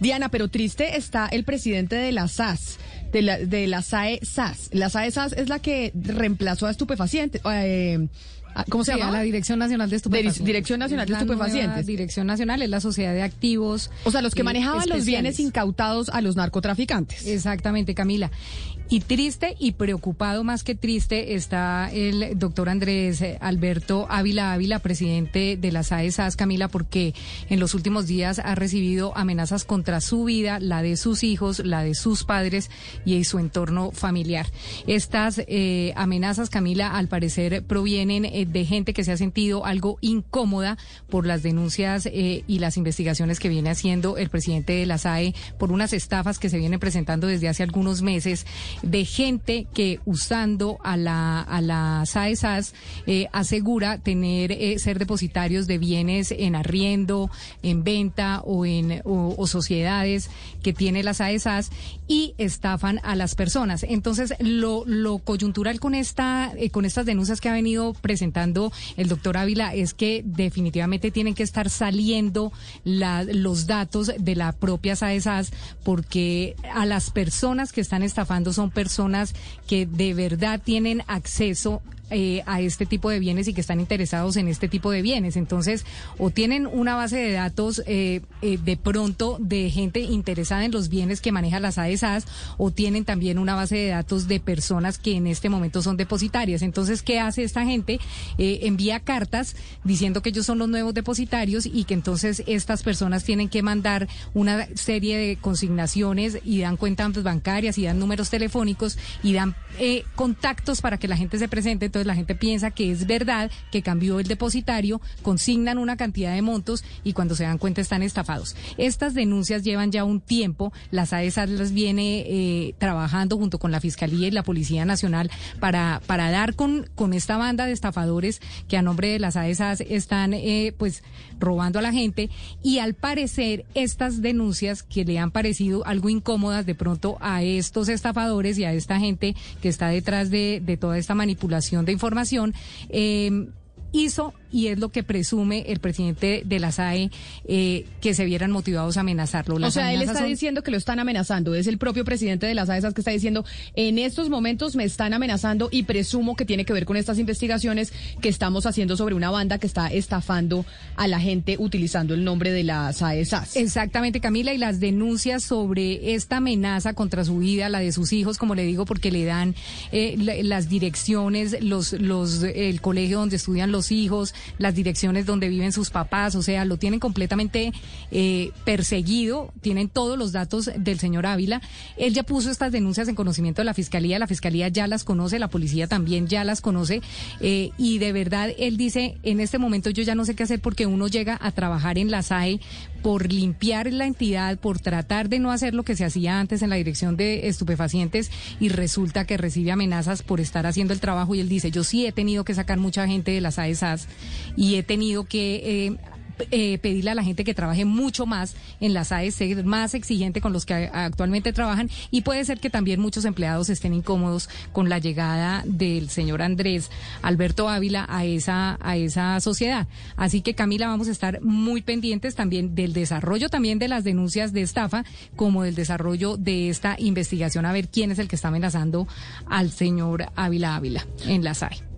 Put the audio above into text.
Diana, pero triste está el presidente de la SAS, de la, de la SAE SAS. La SAE SAS es la que reemplazó a estupefacientes. Eh, ¿Cómo se llama? La Dirección Nacional de Estupefacientes. Dirección Nacional de Estupefacientes. Dirección Nacional es la sociedad de activos. O sea, los que manejaban los bienes incautados a los narcotraficantes. Exactamente, Camila. Y triste y preocupado más que triste está el doctor Andrés Alberto Ávila Ávila, presidente de las AESAS, Camila, porque en los últimos días ha recibido amenazas contra su vida, la de sus hijos, la de sus padres y su entorno familiar. Estas eh, amenazas, Camila, al parecer provienen eh, de gente que se ha sentido algo incómoda por las denuncias eh, y las investigaciones que viene haciendo el presidente de la SAE por unas estafas que se vienen presentando desde hace algunos meses de gente que usando a la, a la SAESAS eh, asegura tener, eh, ser depositarios de bienes en arriendo, en venta o en o, sociedades que tiene la SAESAS y estafan a las personas. Entonces, lo, lo coyuntural con esta, con estas denuncias que ha venido presentando el doctor Ávila es que definitivamente tienen que estar saliendo la, los datos de la propia SAESAS porque a las personas que están estafando son personas que de verdad tienen acceso eh, a este tipo de bienes y que están interesados en este tipo de bienes. Entonces, o tienen una base de datos eh, eh, de pronto de gente interesada en los bienes que maneja las AESAS, o tienen también una base de datos de personas que en este momento son depositarias. Entonces, ¿qué hace esta gente? Envía cartas diciendo que ellos son los nuevos depositarios y que entonces estas personas tienen que mandar una serie de consignaciones y dan cuentas bancarias y dan números telefónicos y dan contactos para que la gente se presente entonces la gente piensa que es verdad que cambió el depositario, consignan una cantidad de montos y cuando se dan cuenta están estafados. Estas denuncias llevan ya un tiempo, las AESAS las viene eh, trabajando junto con la Fiscalía y la Policía Nacional para, para dar con, con esta banda de estafadores que a nombre de las AESAS están eh, pues robando a la gente. Y al parecer estas denuncias que le han parecido algo incómodas de pronto a estos estafadores y a esta gente que está detrás de, toda esta manipulación de información, eh, hizo y es lo que presume el presidente de la SAE eh, que se vieran motivados a amenazarlo. o sea, él está diciendo que lo están amenazando. Es el propio presidente de la SAE que está diciendo en estos momentos me están amenazando y presumo que tiene que ver con estas investigaciones que estamos haciendo sobre una banda que está estafando a la gente utilizando el nombre de la SAE Exactamente, Camila, y las denuncias sobre esta amenaza contra su vida, la de sus hijos, como le digo, porque le dan eh, las direcciones, los, los, el colegio donde estudian los hijos, las direcciones donde viven sus papás, o sea, lo tienen completamente eh, perseguido, tienen todos los datos del señor Ávila. Él ya puso estas denuncias en conocimiento de la Fiscalía, la Fiscalía ya las conoce, la policía también ya las conoce, eh, y de verdad él dice, en este momento yo ya no sé qué hacer porque uno llega a trabajar en la SAE por limpiar la entidad, por tratar de no hacer lo que se hacía antes en la dirección de estupefacientes y resulta que recibe amenazas por estar haciendo el trabajo y él dice, yo sí he tenido que sacar mucha gente de las AESAS y he tenido que... Eh, eh, pedirle a la gente que trabaje mucho más en las AES, ser más exigente con los que actualmente trabajan y puede ser que también muchos empleados estén incómodos con la llegada del señor Andrés Alberto Ávila a esa, a esa sociedad. Así que Camila, vamos a estar muy pendientes también del desarrollo también de las denuncias de estafa como del desarrollo de esta investigación a ver quién es el que está amenazando al señor Ávila Ávila en la SAE.